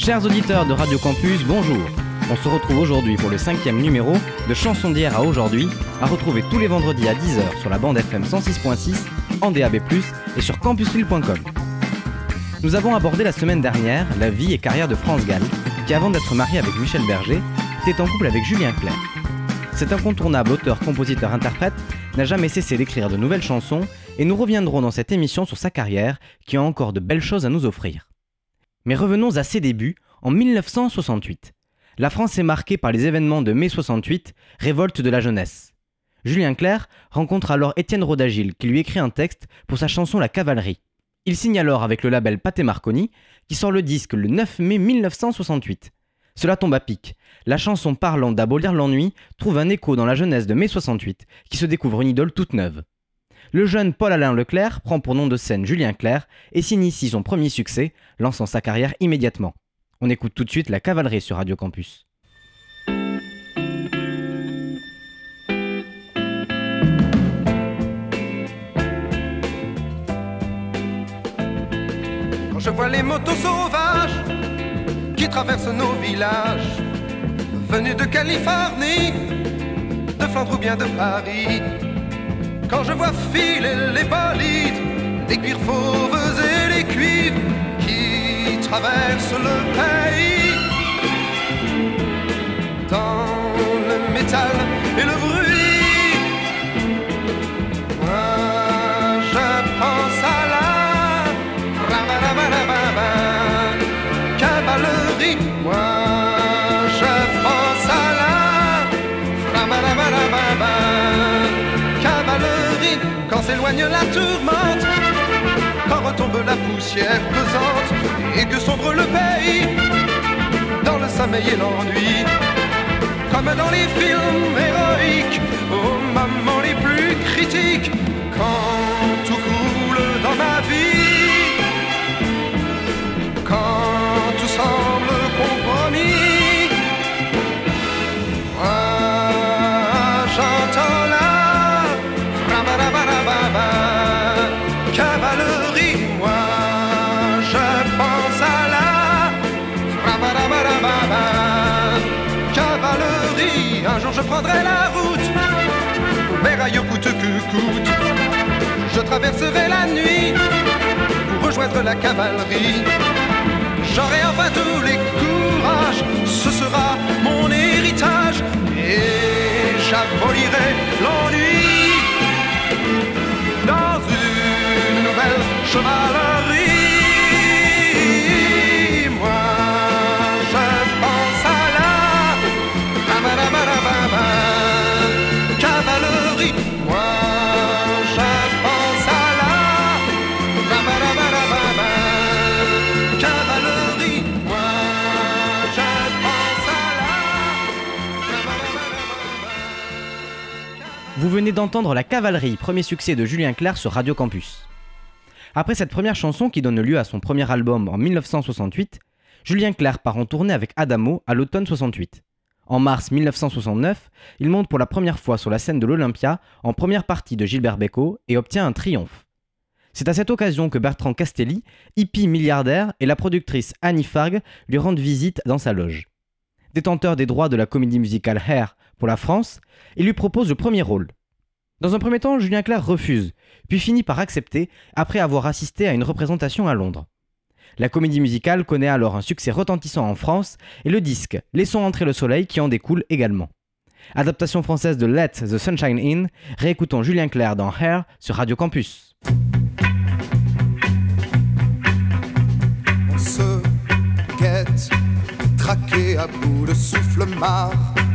Chers auditeurs de Radio Campus, bonjour. On se retrouve aujourd'hui pour le cinquième numéro de Chansons d'hier à aujourd'hui, à retrouver tous les vendredis à 10h sur la bande FM 106.6, en DAB+, et sur campuslille.com. Nous avons abordé la semaine dernière la vie et carrière de France Gall, qui avant d'être marié avec Michel Berger, était en couple avec Julien Clerc. Cet incontournable auteur, compositeur, interprète n'a jamais cessé d'écrire de nouvelles chansons et nous reviendrons dans cette émission sur sa carrière qui a encore de belles choses à nous offrir. Mais revenons à ses débuts en 1968. La France est marquée par les événements de mai 68, révolte de la jeunesse. Julien Clerc rencontre alors Étienne Rodagil qui lui écrit un texte pour sa chanson La Cavalerie. Il signe alors avec le label Pathé Marconi qui sort le disque le 9 mai 1968. Cela tombe à pic. La chanson parlant d'abolir l'ennui trouve un écho dans la jeunesse de mai 68 qui se découvre une idole toute neuve. Le jeune Paul-Alain Leclerc prend pour nom de scène Julien Clerc et signe ici son premier succès, lançant sa carrière immédiatement. On écoute tout de suite la cavalerie sur Radio Campus. Quand je vois les motos sauvages qui traversent nos villages, venus de Californie, de Flandre ou bien de Paris, quand je vois filer les bolides, les cuirs fauves et les cuivres qui traversent le pays. S'éloigne la tourmente, quand retombe la poussière pesante et que sombre le pays dans le sommeil et l'ennui. Comme dans les films héroïques, aux moments les plus critiques, quand Un jour, je prendrai la route vers ailleurs coûte que coûte. Je traverserai la nuit pour rejoindre la cavalerie. J'aurai enfin tous les courages, ce sera mon héritage et j'abolirai l'ennui dans une nouvelle chevalerie. Vous venez d'entendre La Cavalerie, premier succès de Julien Clerc sur Radio Campus. Après cette première chanson qui donne lieu à son premier album en 1968, Julien Clerc part en tournée avec Adamo à l'automne 68. En mars 1969, il monte pour la première fois sur la scène de l'Olympia en première partie de Gilbert Bécaud et obtient un triomphe. C'est à cette occasion que Bertrand Castelli, hippie milliardaire, et la productrice Annie Farg lui rendent visite dans sa loge. Détenteur des droits de la comédie musicale Hair pour la France, il lui propose le premier rôle. Dans un premier temps, Julien Clerc refuse, puis finit par accepter après avoir assisté à une représentation à Londres. La comédie musicale connaît alors un succès retentissant en France et le disque Laissons entrer le soleil qui en découle également. Adaptation française de Let the Sunshine In, réécoutons Julien Clerc dans Hair sur Radio Campus.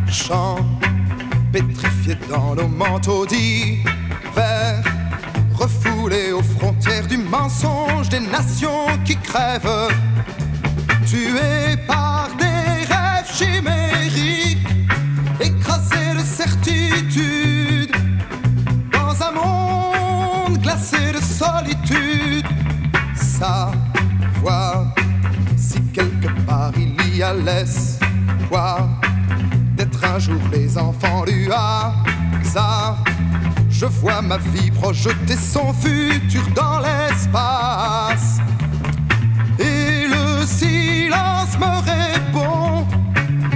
Marchant, pétrifié dans nos manteaux d'hiver, refoulé aux frontières du mensonge des nations qui crèvent, tués par des rêves chimériques, écrasés de certitude, dans un monde glacé de solitude. Savoir si quelque part il y a l'espoir un jour les enfants du hasard. Je vois ma vie projeter son futur dans l'espace. Et le silence me répond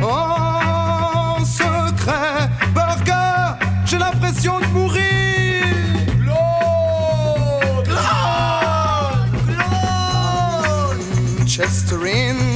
en secret. Burger, j'ai l'impression de mourir. Chester in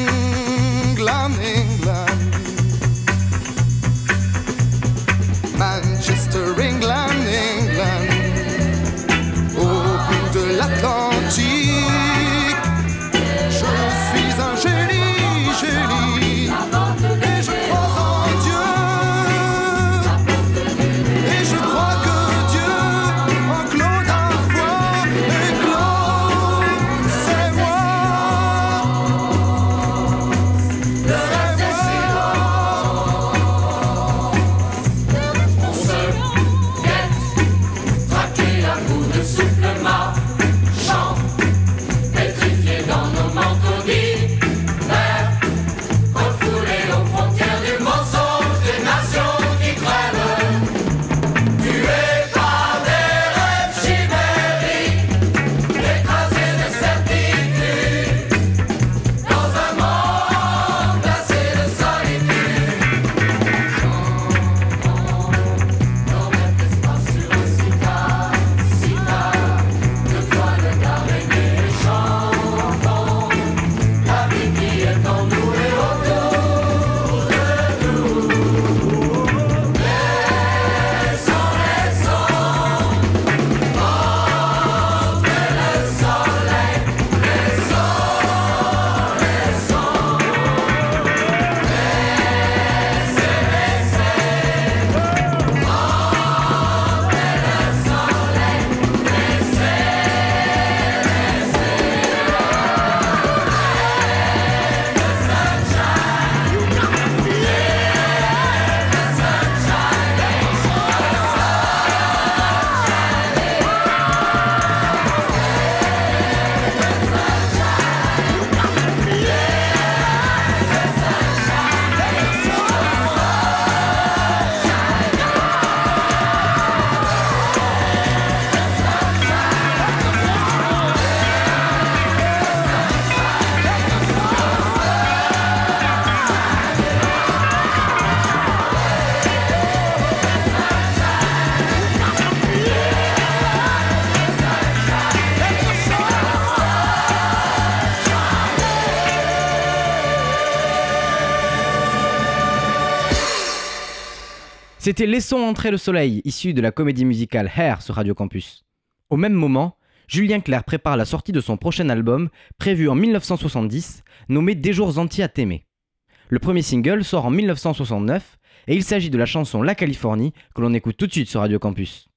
C'était Laissons entrer le soleil, issu de la comédie musicale Hair sur Radio Campus. Au même moment, Julien Clerc prépare la sortie de son prochain album, prévu en 1970, nommé Des jours entiers à t'aimer. Le premier single sort en 1969 et il s'agit de la chanson La Californie que l'on écoute tout de suite sur Radio Campus.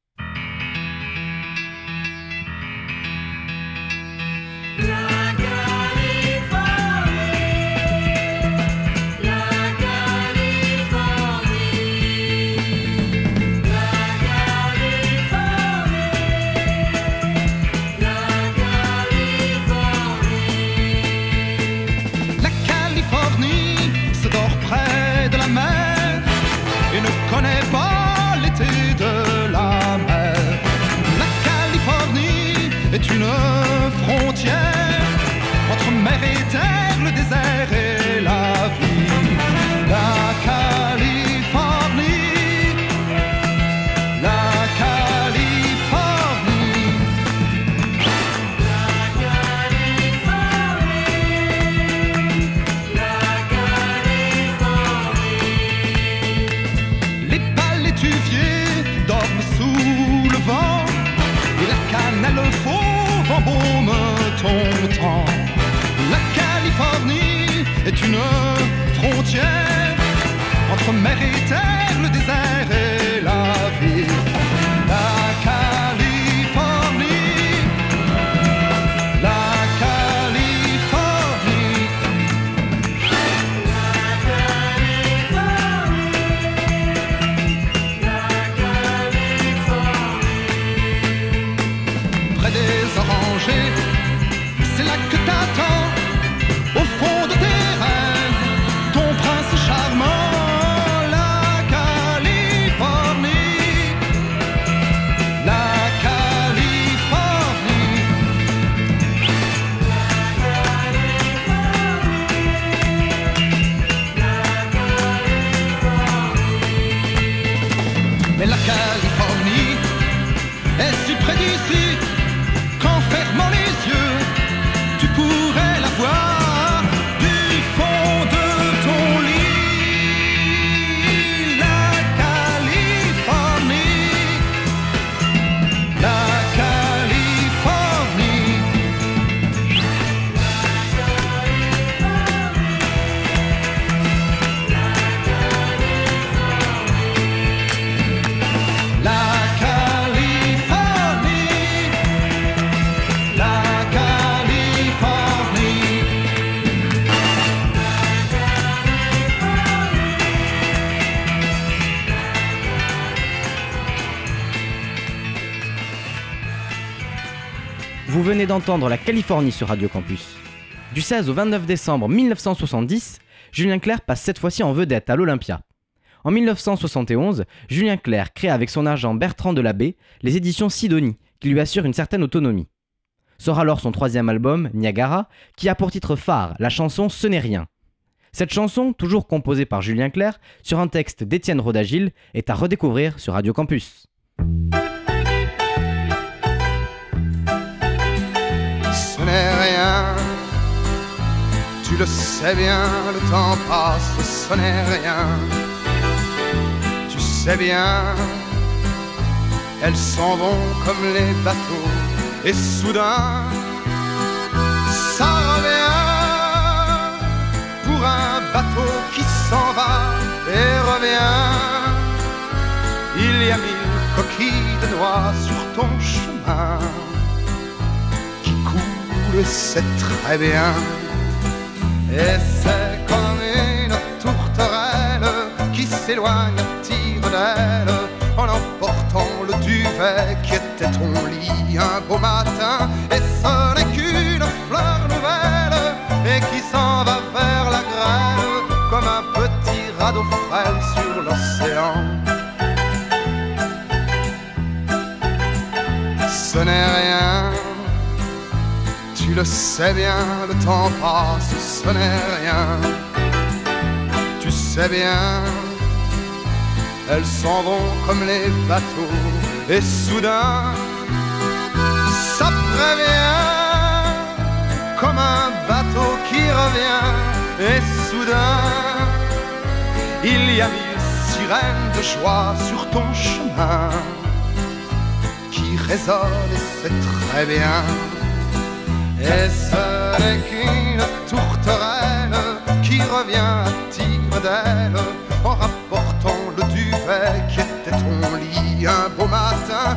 Venez d'entendre la Californie sur Radio Campus. Du 16 au 29 décembre 1970, Julien Clerc passe cette fois-ci en vedette à l'Olympia. En 1971, Julien Clerc crée avec son agent Bertrand Delabé les éditions Sidonie, qui lui assurent une certaine autonomie. Sort alors son troisième album, Niagara, qui a pour titre phare la chanson Ce n'est rien. Cette chanson, toujours composée par Julien Clerc, sur un texte d'Étienne Rodagil, est à redécouvrir sur Radio Campus. Tu le sais bien, le temps passe, ce n'est rien. Tu sais bien, elles s'en vont comme les bateaux, et soudain, ça revient pour un bateau qui s'en va et revient. Il y a mille coquilles de noix sur ton chemin coule, c'est très bien. Et c'est comme une tourterelle qui s'éloigne à tire d'aile en emportant le duvet qui était ton lit un beau matin. Et ce n'est qu'une fleur nouvelle et qui s'en va vers la grève comme un petit radeau frêle sur l'océan. Ce n'est rien, le sais bien, le temps passe, ce n'est rien. Tu sais bien, elles s'en vont comme les bateaux, et soudain, ça prévient, comme un bateau qui revient, et soudain, il y a mille sirène de joie sur ton chemin qui résonne et c'est très bien. Et ce n'est qu'une tourterelle qui revient à tire d'aile en rapportant le duvet qui était ton lit un beau matin?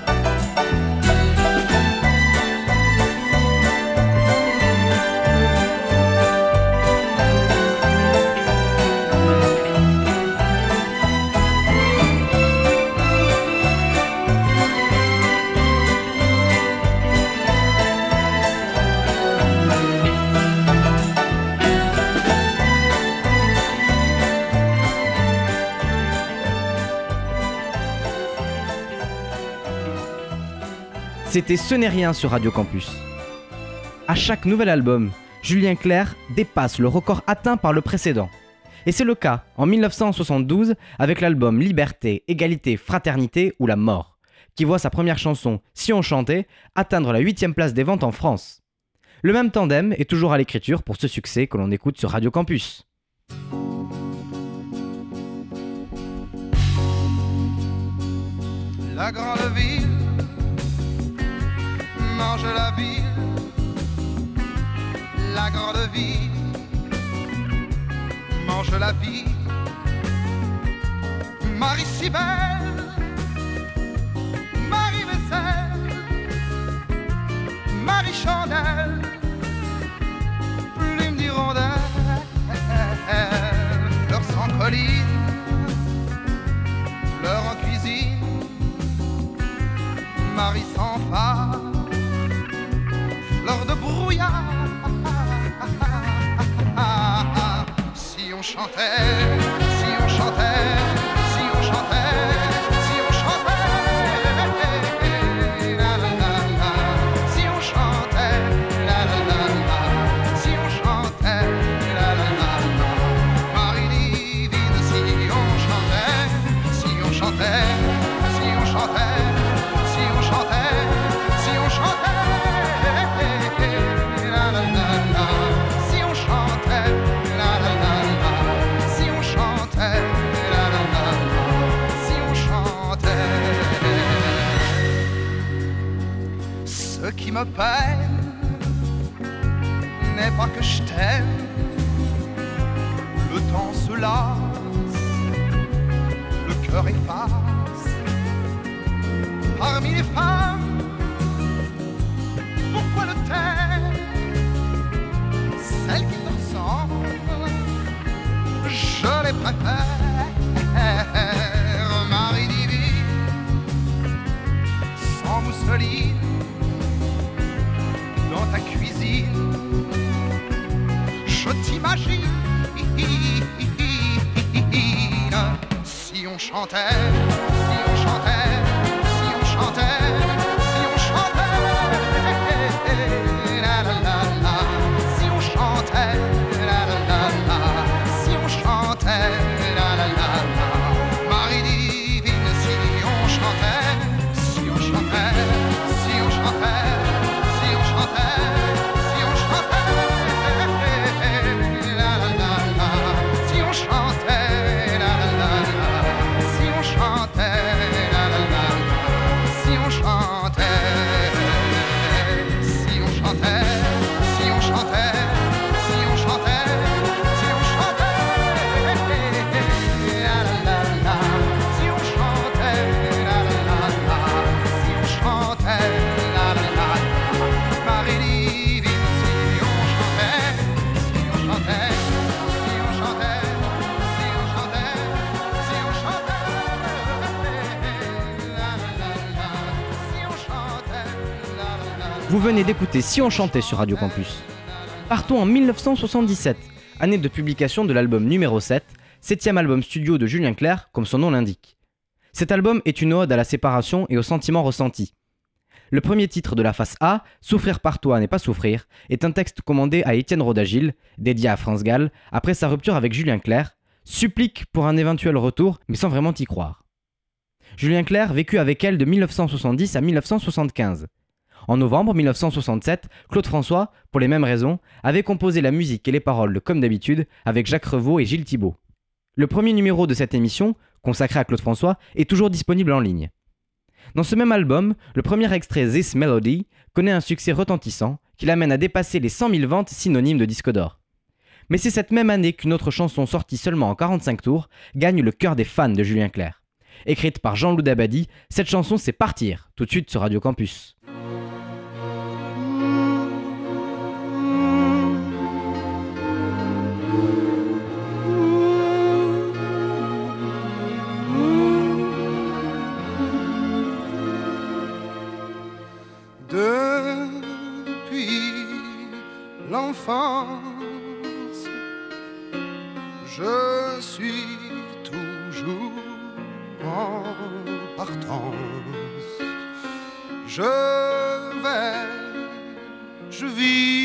Ce n'est rien sur Radio Campus. À chaque nouvel album, Julien Clerc dépasse le record atteint par le précédent. Et c'est le cas en 1972 avec l'album Liberté, Égalité, Fraternité ou La Mort, qui voit sa première chanson Si on chantait atteindre la 8 place des ventes en France. Le même tandem est toujours à l'écriture pour ce succès que l'on écoute sur Radio Campus. La grande mange la ville, la grande ville, mange la vie. Marie si belle, Marie vaisselle, Marie chandelle, plume d'hirondelle, fleurs sans colline, fleurs en cuisine, Marie sans phare lors de brouillard. Si on chantait. me venez d'écouter Si on chantait sur Radio Campus. Partons en 1977, année de publication de l'album numéro 7, septième album studio de Julien Clerc, comme son nom l'indique. Cet album est une ode à la séparation et aux sentiments ressentis. Le premier titre de la face A, Souffrir par toi n'est pas souffrir, est un texte commandé à Étienne Rodagil, dédié à France Gall, après sa rupture avec Julien Clerc, supplique pour un éventuel retour, mais sans vraiment y croire. Julien Clerc vécut avec elle de 1970 à 1975. En novembre 1967, Claude François, pour les mêmes raisons, avait composé la musique et les paroles Comme d'habitude avec Jacques Revaux et Gilles Thibault. Le premier numéro de cette émission, consacré à Claude François, est toujours disponible en ligne. Dans ce même album, le premier extrait This Melody connaît un succès retentissant qui l'amène à dépasser les 100 000 ventes synonymes de disque d'or. Mais c'est cette même année qu'une autre chanson sortie seulement en 45 tours gagne le cœur des fans de Julien Clerc. Écrite par Jean-Loup Dabadi, cette chanson c'est Partir, tout de suite sur Radio Campus. Depuis l'enfance, je suis toujours en partance. Je vais, je vis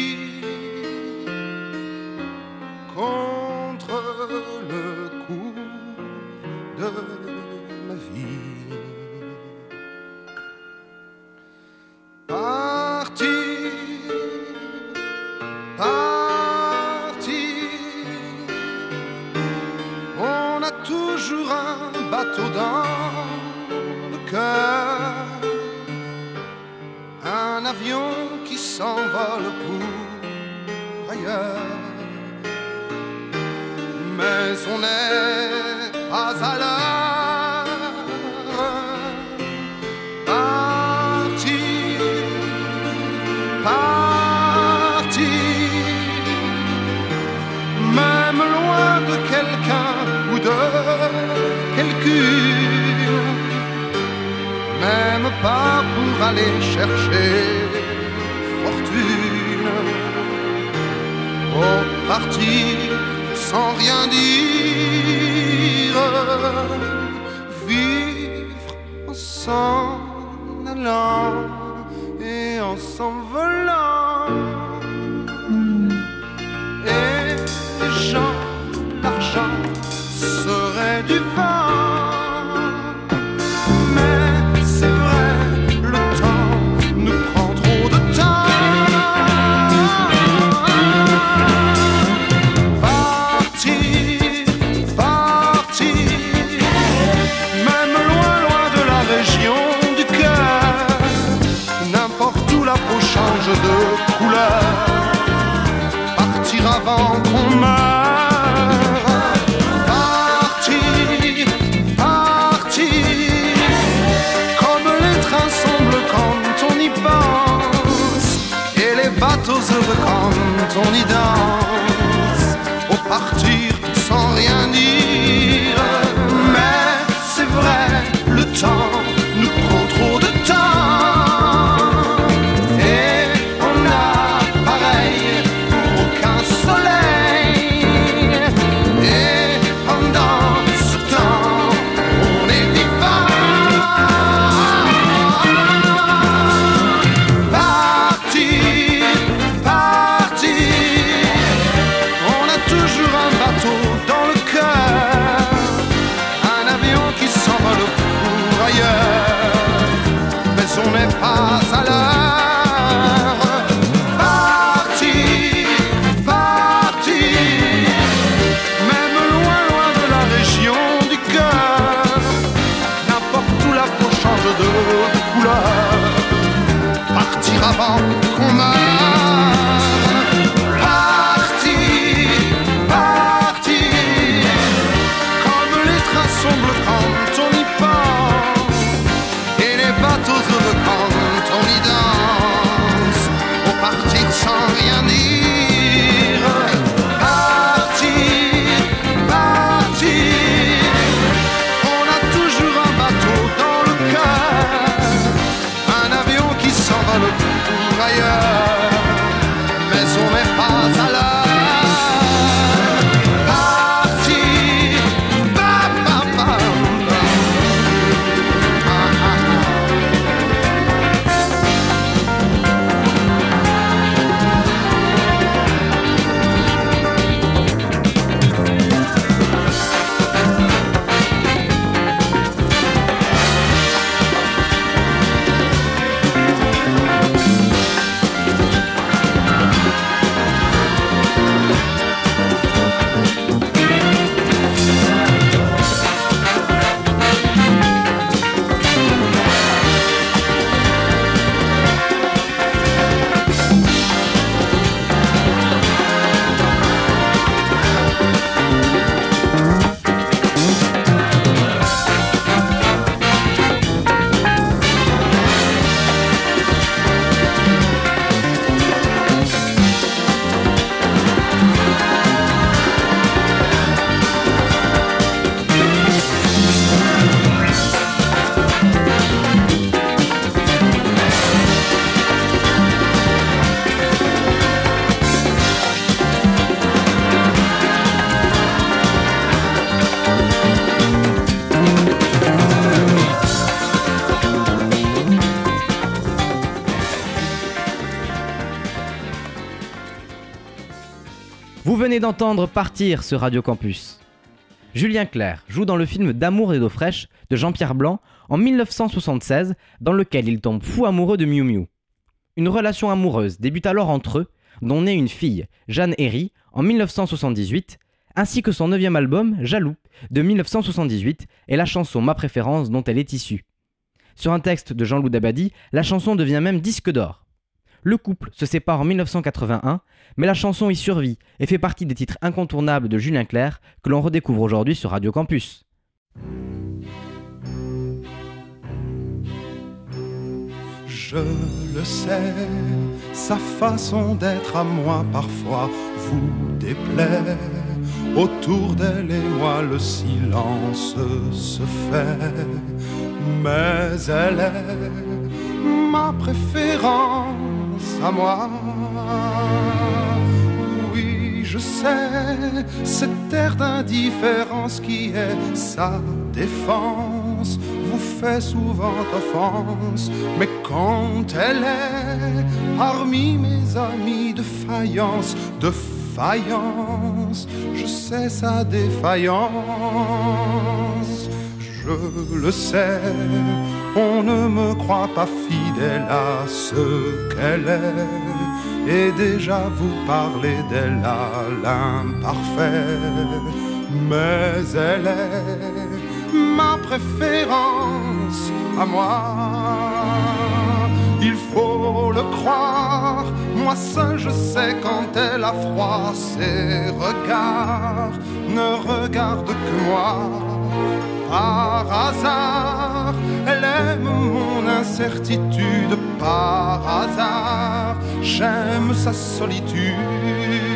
d'entendre Partir ce Radio Campus. Julien Clerc joue dans le film D'amour et d'eau fraîche de Jean-Pierre Blanc en 1976, dans lequel il tombe fou amoureux de Miu Miu. Une relation amoureuse débute alors entre eux, dont naît une fille, Jeanne Herry, en 1978, ainsi que son neuvième album, Jaloux, de 1978, et la chanson Ma préférence dont elle est issue. Sur un texte de Jean-Loup Dabadi, la chanson devient même disque d'or. Le couple se sépare en 1981, mais la chanson y survit et fait partie des titres incontournables de Julien Clerc que l'on redécouvre aujourd'hui sur Radio Campus. Je le sais, sa façon d'être à moi parfois vous déplaît. Autour d'elle et moi le silence se fait, mais elle est ma préférence à moi. Oui, je sais, cette terre d'indifférence qui est sa défense vous fait souvent offense, mais quand elle est parmi mes amis de faïence, de faïence, je sais sa défaillance, je le sais on ne me croit pas fidèle à ce qu'elle est. Et déjà vous parlez d'elle à l'imparfait. Mais elle est ma préférence à moi. Il faut le croire, moi seul je sais quand elle a froid, ses regards ne regardent que moi par hasard. Elle aime mon incertitude par hasard. J'aime sa solitude.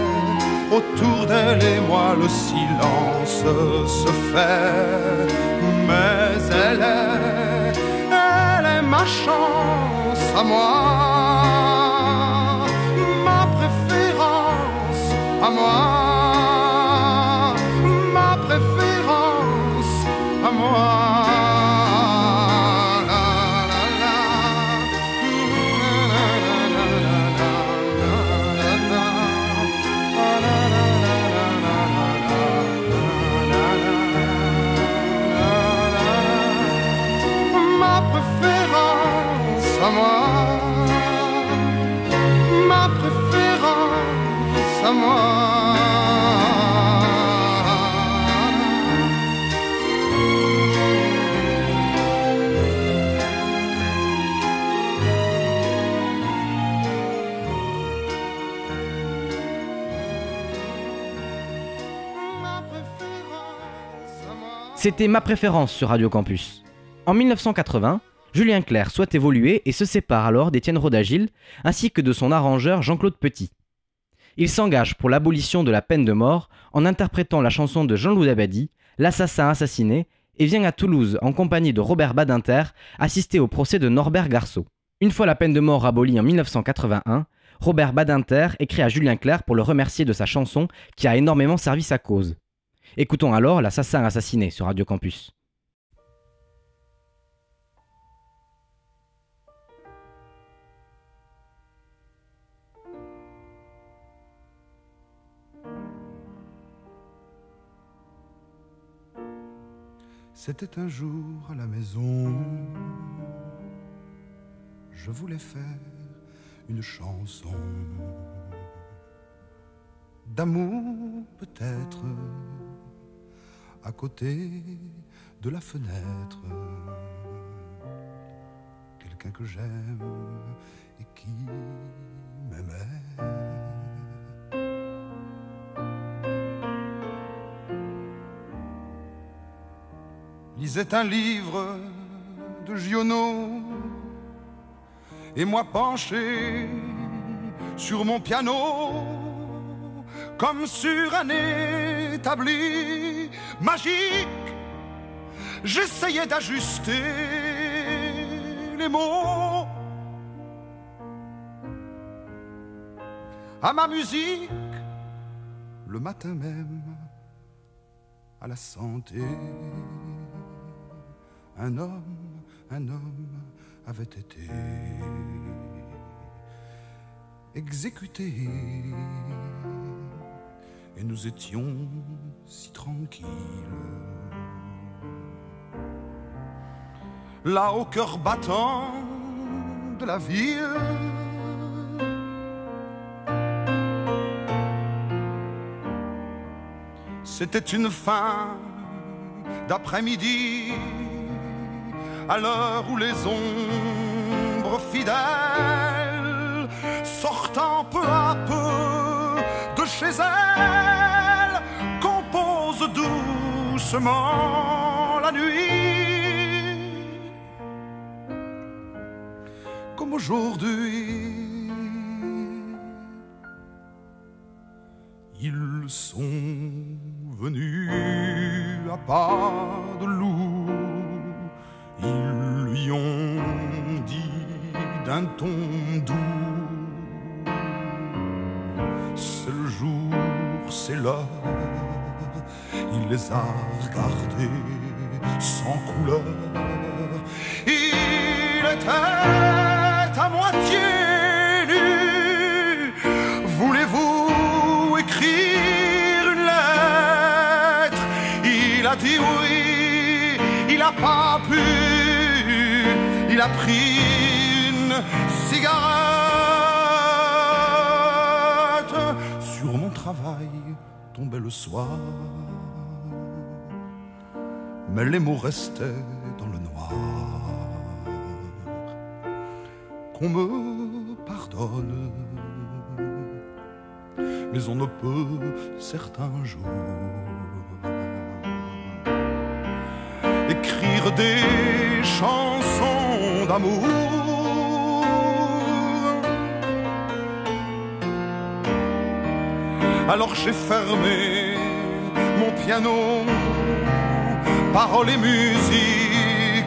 Autour d'elle et moi le silence se fait. Mais elle est, elle est ma chance à moi. Ma préférence à moi. Ma préférence à moi C'était ma préférence sur Radio Campus. En 1980, Julien Clerc souhaite évoluer et se sépare alors d'Étienne Rodagil ainsi que de son arrangeur Jean-Claude Petit. Il s'engage pour l'abolition de la peine de mort en interprétant la chanson de Jean-Loup Dabadi, L'assassin assassiné, et vient à Toulouse en compagnie de Robert Badinter assister au procès de Norbert Garceau. Une fois la peine de mort abolie en 1981, Robert Badinter écrit à Julien Clerc pour le remercier de sa chanson qui a énormément servi sa cause. Écoutons alors l'assassin assassiné sur Radio Campus. C'était un jour à la maison, je voulais faire une chanson. D'amour peut-être à côté de la fenêtre. Quelqu'un que j'aime et qui m'aimait. Lisait un livre de Giono et moi penché sur mon piano comme sur un établi magique j'essayais d'ajuster les mots à ma musique le matin même à la santé. Un homme, un homme avait été exécuté et nous étions si tranquilles. Là au cœur battant de la ville, c'était une fin d'après-midi, à l'heure où les ombres fidèles, sortant peu à peu de chez elles, la nuit. Comme aujourd'hui. Ils sont venus à pas de loup. Ils lui ont dit d'un ton doux C'est jour, c'est l'heure. Il les a regardés sans couleur. Il était à moitié nu. Voulez-vous écrire une lettre? Il a dit oui, il a pas pu. Il a pris une cigarette. Sur mon travail tombait le soir. Mais les mots restaient dans le noir. Qu'on me pardonne mais on ne peut certains jours écrire des chansons d'amour. Alors j'ai fermé mon piano, paroles et musique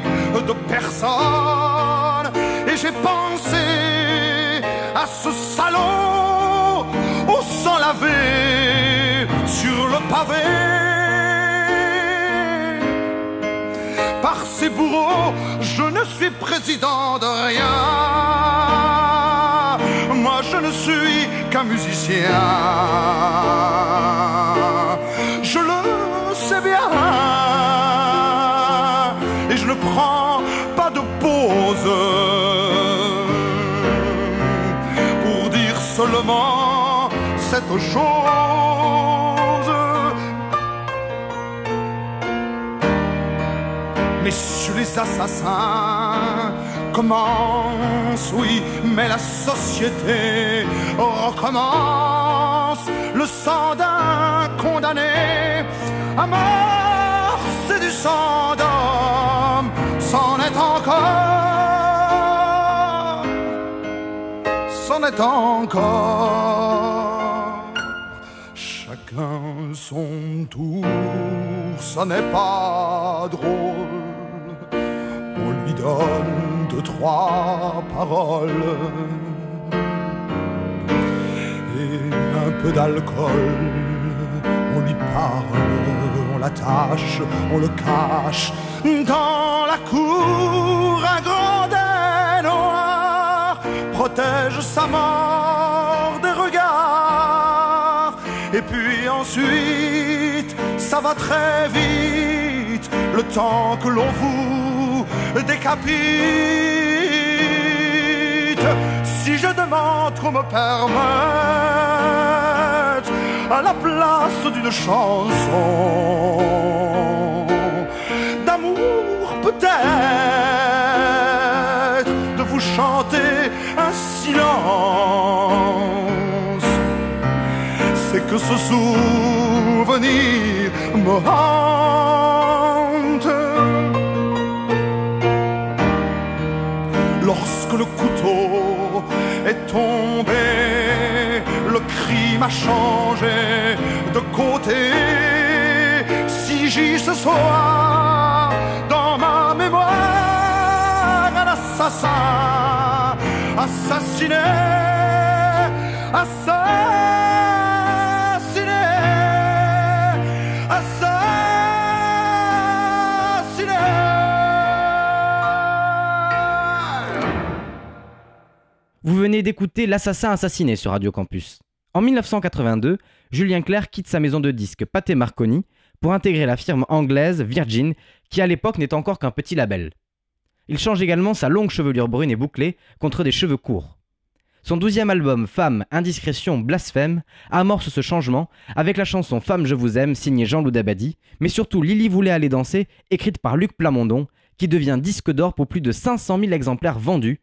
de personne, et j'ai pensé à ce salon au sang lavé sur le pavé par ces bourreaux, je ne suis président de rien. Moi, je ne suis qu'un musicien. Je le sais bien. Chose. Messieurs les assassins commence, oui, mais la société recommence. Le sang d'un condamné à mort, c'est du sang d'homme, c'en est encore, c'en est encore. Son tour, ça n'est pas drôle. On lui donne deux, trois paroles et un peu d'alcool. On lui parle, on l'attache, on le cache dans la cour. Un grand noir protège sa mort ensuite, ça va très vite, le temps que l'on vous décapite. Si je demande qu'on me permette à la place d'une chanson d'amour peut-être de vous chanter un silence que ce souvenir me hante. Lorsque le couteau est tombé, le crime a changé de côté. Si j'y ce soir dans ma mémoire, un assassin assassiné, assassiné. Vous venez d'écouter L'Assassin assassiné sur Radio Campus. En 1982, Julien Clerc quitte sa maison de disques Pathé Marconi pour intégrer la firme anglaise Virgin, qui à l'époque n'est encore qu'un petit label. Il change également sa longue chevelure brune et bouclée contre des cheveux courts. Son douzième album Femme, Indiscrétion, Blasphème amorce ce changement avec la chanson Femme, je vous aime signée Jean-Loup Dabadi, mais surtout Lily voulait aller danser, écrite par Luc Plamondon, qui devient disque d'or pour plus de 500 000 exemplaires vendus,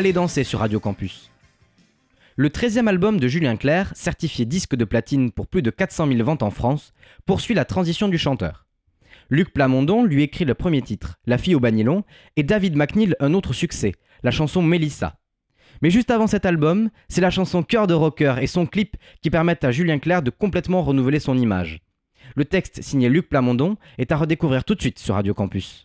aller danser sur Radio Campus. Le 13e album de Julien Clerc, certifié disque de platine pour plus de 400 000 ventes en France, poursuit la transition du chanteur. Luc Plamondon lui écrit le premier titre, La fille au bagnelon, et David McNeil un autre succès, la chanson Mélissa. Mais juste avant cet album, c'est la chanson Cœur de Rocker et son clip qui permettent à Julien Clerc de complètement renouveler son image. Le texte signé Luc Plamondon est à redécouvrir tout de suite sur Radio Campus.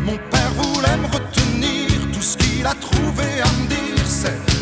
Mon père voulait me retenir, tout ce qu'il a trouvé à me dire, c'est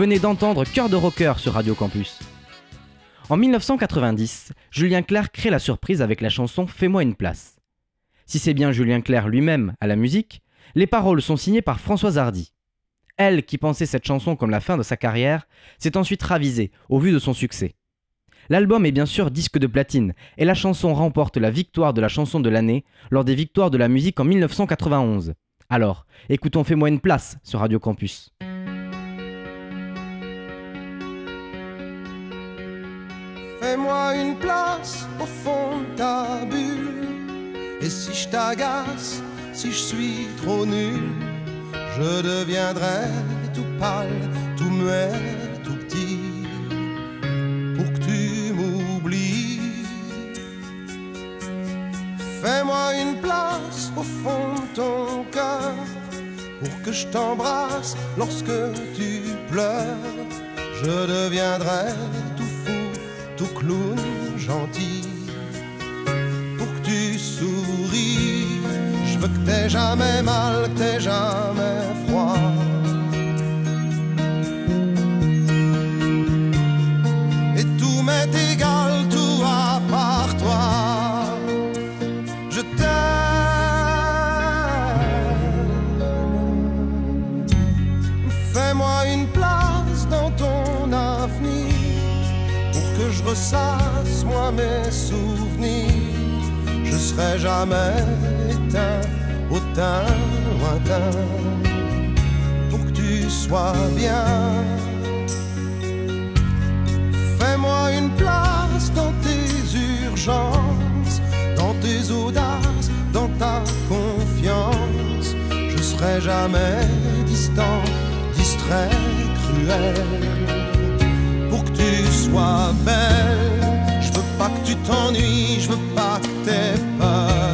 venez d'entendre Cœur de rocker sur Radio Campus. En 1990, Julien Clerc crée la surprise avec la chanson Fais-moi une place. Si c'est bien Julien Clerc lui-même à la musique, les paroles sont signées par Françoise Hardy. Elle, qui pensait cette chanson comme la fin de sa carrière, s'est ensuite ravisée au vu de son succès. L'album est bien sûr disque de platine et la chanson remporte la victoire de la chanson de l'année lors des victoires de la musique en 1991. Alors, écoutons Fais-moi une place sur Radio Campus. Fais-moi une place au fond de ta bulle. Et si je t'agace, si je suis trop nul, je deviendrai tout pâle, tout muet, tout petit. Pour que tu m'oublies. Fais-moi une place au fond de ton cœur pour que je t'embrasse lorsque tu pleures. Je deviendrai tout clown gentil pour que tu souris. Je veux que t'aies jamais mal, que t'aies jamais froid. Mes souvenirs. Je serai jamais éteint au teint lointain pour que tu sois bien. Fais-moi une place dans tes urgences, dans tes audaces, dans ta confiance. Je serai jamais distant, distrait, cruel. Pour que tu sois belle, pas que tu t'ennuies, je veux pas que t'aies peur.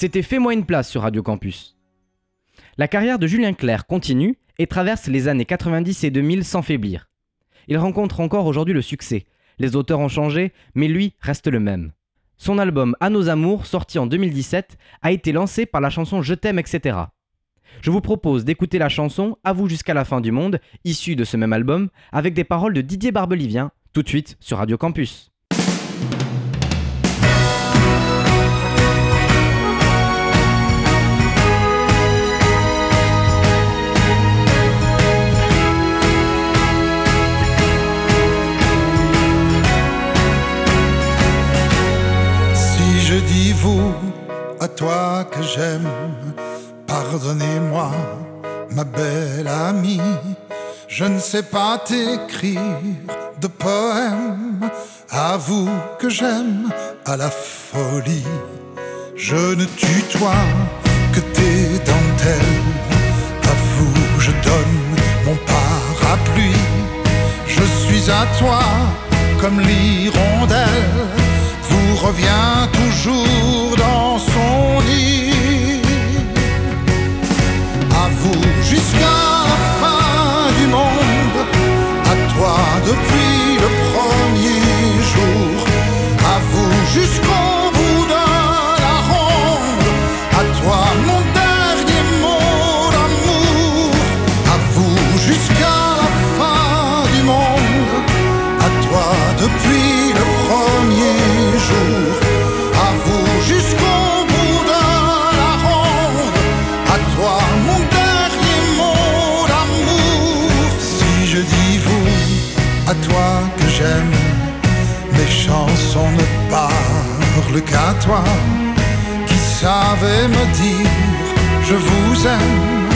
C'était Fais-moi une place sur Radio Campus. La carrière de Julien Clerc continue et traverse les années 90 et 2000 sans faiblir. Il rencontre encore aujourd'hui le succès. Les auteurs ont changé, mais lui reste le même. Son album À nos amours, sorti en 2017, a été lancé par la chanson Je t'aime, etc. Je vous propose d'écouter la chanson À vous jusqu'à la fin du monde, issue de ce même album, avec des paroles de Didier Barbelivien, tout de suite sur Radio Campus. Je dis vous, à toi que j'aime, pardonnez-moi, ma belle amie. Je ne sais pas t'écrire de poème, à vous que j'aime à la folie. Je ne tutoie que tes dentelles, à vous je donne mon parapluie. Je suis à toi comme l'hirondelle, revient toujours dans son nid. À vous jusqu'à la fin du monde, à toi depuis le premier jour, à vous jusqu'au parle qu'à toi, qui savais me dire je vous aime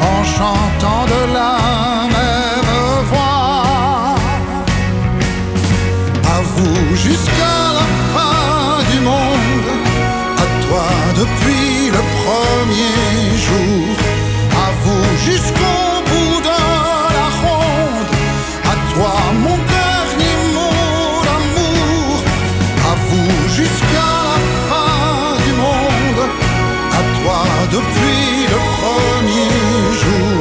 en chantant de la depuis le premier jour,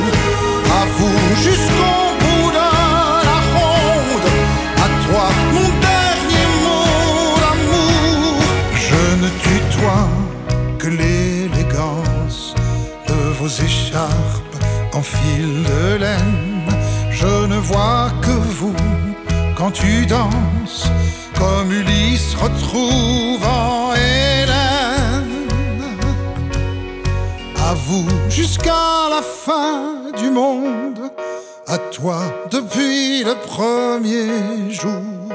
à vous jusqu'au bout de la ronde, à toi mon dernier mot d'amour. Je ne tutoie que l'élégance de vos écharpes en fil de laine. Je ne vois que vous quand tu danses, comme Ulysse retrouvant Hélène. Premier jour,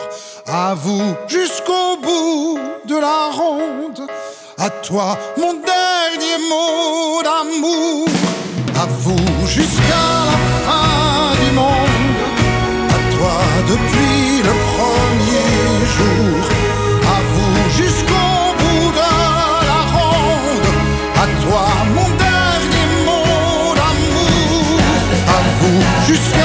à vous jusqu'au bout de la ronde, à toi mon dernier mot d'amour, à vous jusqu'à la fin du monde, à toi depuis le premier jour, à vous jusqu'au bout de la ronde, à toi mon dernier mot d'amour, à vous jusqu'à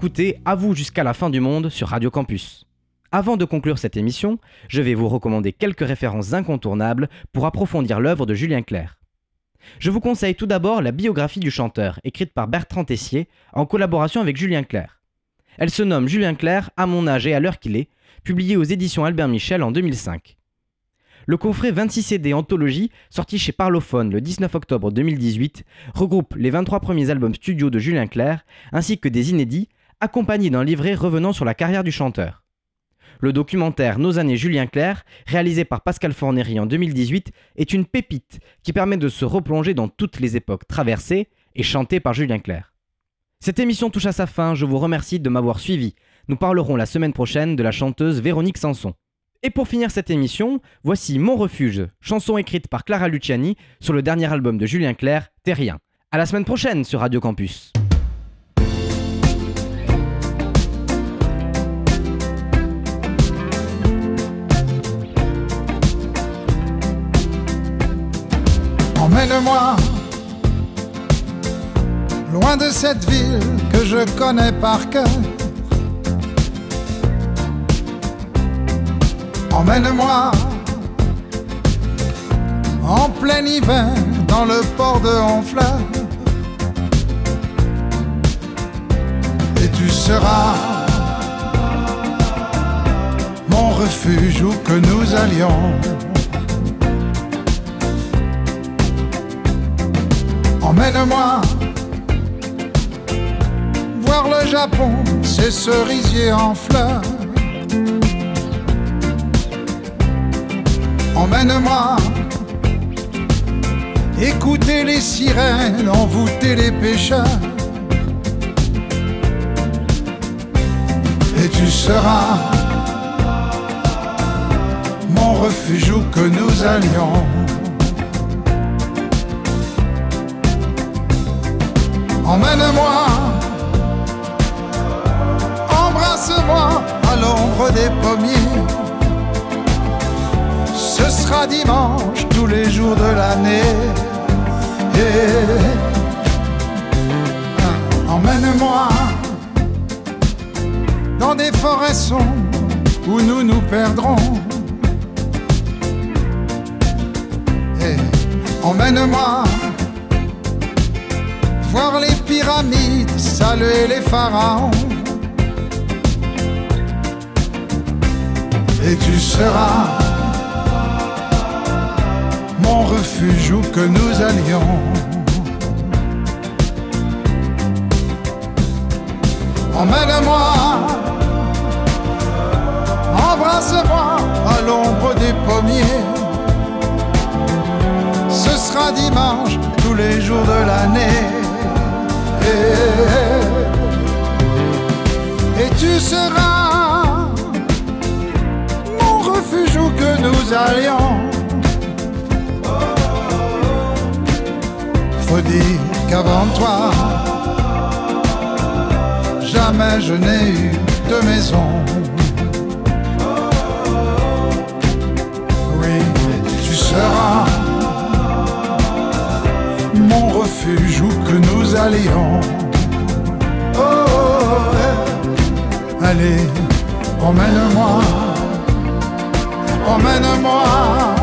D'écouter À vous jusqu'à la fin du monde sur Radio Campus. Avant de conclure cette émission, je vais vous recommander quelques références incontournables pour approfondir l'œuvre de Julien Clerc. Je vous conseille tout d'abord la biographie du chanteur, écrite par Bertrand Tessier en collaboration avec Julien Clerc. Elle se nomme Julien Clerc, à mon âge et à l'heure qu'il est, publiée aux éditions Albert Michel en 2005. Le coffret 26 CD Anthologie, sorti chez Parlophone le 19 octobre 2018, regroupe les 23 premiers albums studio de Julien Clerc, ainsi que des inédits, accompagnés d'un livret revenant sur la carrière du chanteur. Le documentaire Nos années Julien Clerc, réalisé par Pascal Fornery en 2018, est une pépite qui permet de se replonger dans toutes les époques traversées et chantées par Julien Clerc. Cette émission touche à sa fin, je vous remercie de m'avoir suivi. Nous parlerons la semaine prochaine de la chanteuse Véronique Sanson. Et pour finir cette émission, voici Mon Refuge, chanson écrite par Clara Luciani sur le dernier album de Julien Clerc, Terrien. À la semaine prochaine sur Radio Campus. Emmène-moi loin de cette ville que je connais par cœur. Emmène-moi en plein hiver dans le port de Honfleur. Et tu seras mon refuge où que nous allions. Emmène-moi voir le Japon, ses cerisiers en fleurs. Emmène-moi écouter les sirènes, envoûter les pêcheurs. Et tu seras mon refuge où que nous allions. Emmène-moi, embrasse-moi à l'ombre des pommiers. Ce sera dimanche tous les jours de l'année. Et emmène-moi dans des forêts sombres où nous nous perdrons. Et emmène-moi voir les pyramides, saluer les pharaons. Et tu seras mon refuge où que nous allions. Emmène-moi, embrasse-moi à l'ombre des pommiers. Ce sera dimanche tous les jours de l'année. Et, tu seras mon refuge où que nous allions. Faut dire qu'avant toi, jamais je n'ai eu de maison. Oui, tu seras mon refuge où que nous allions. Oh, allez, emmène-moi, emmène-moi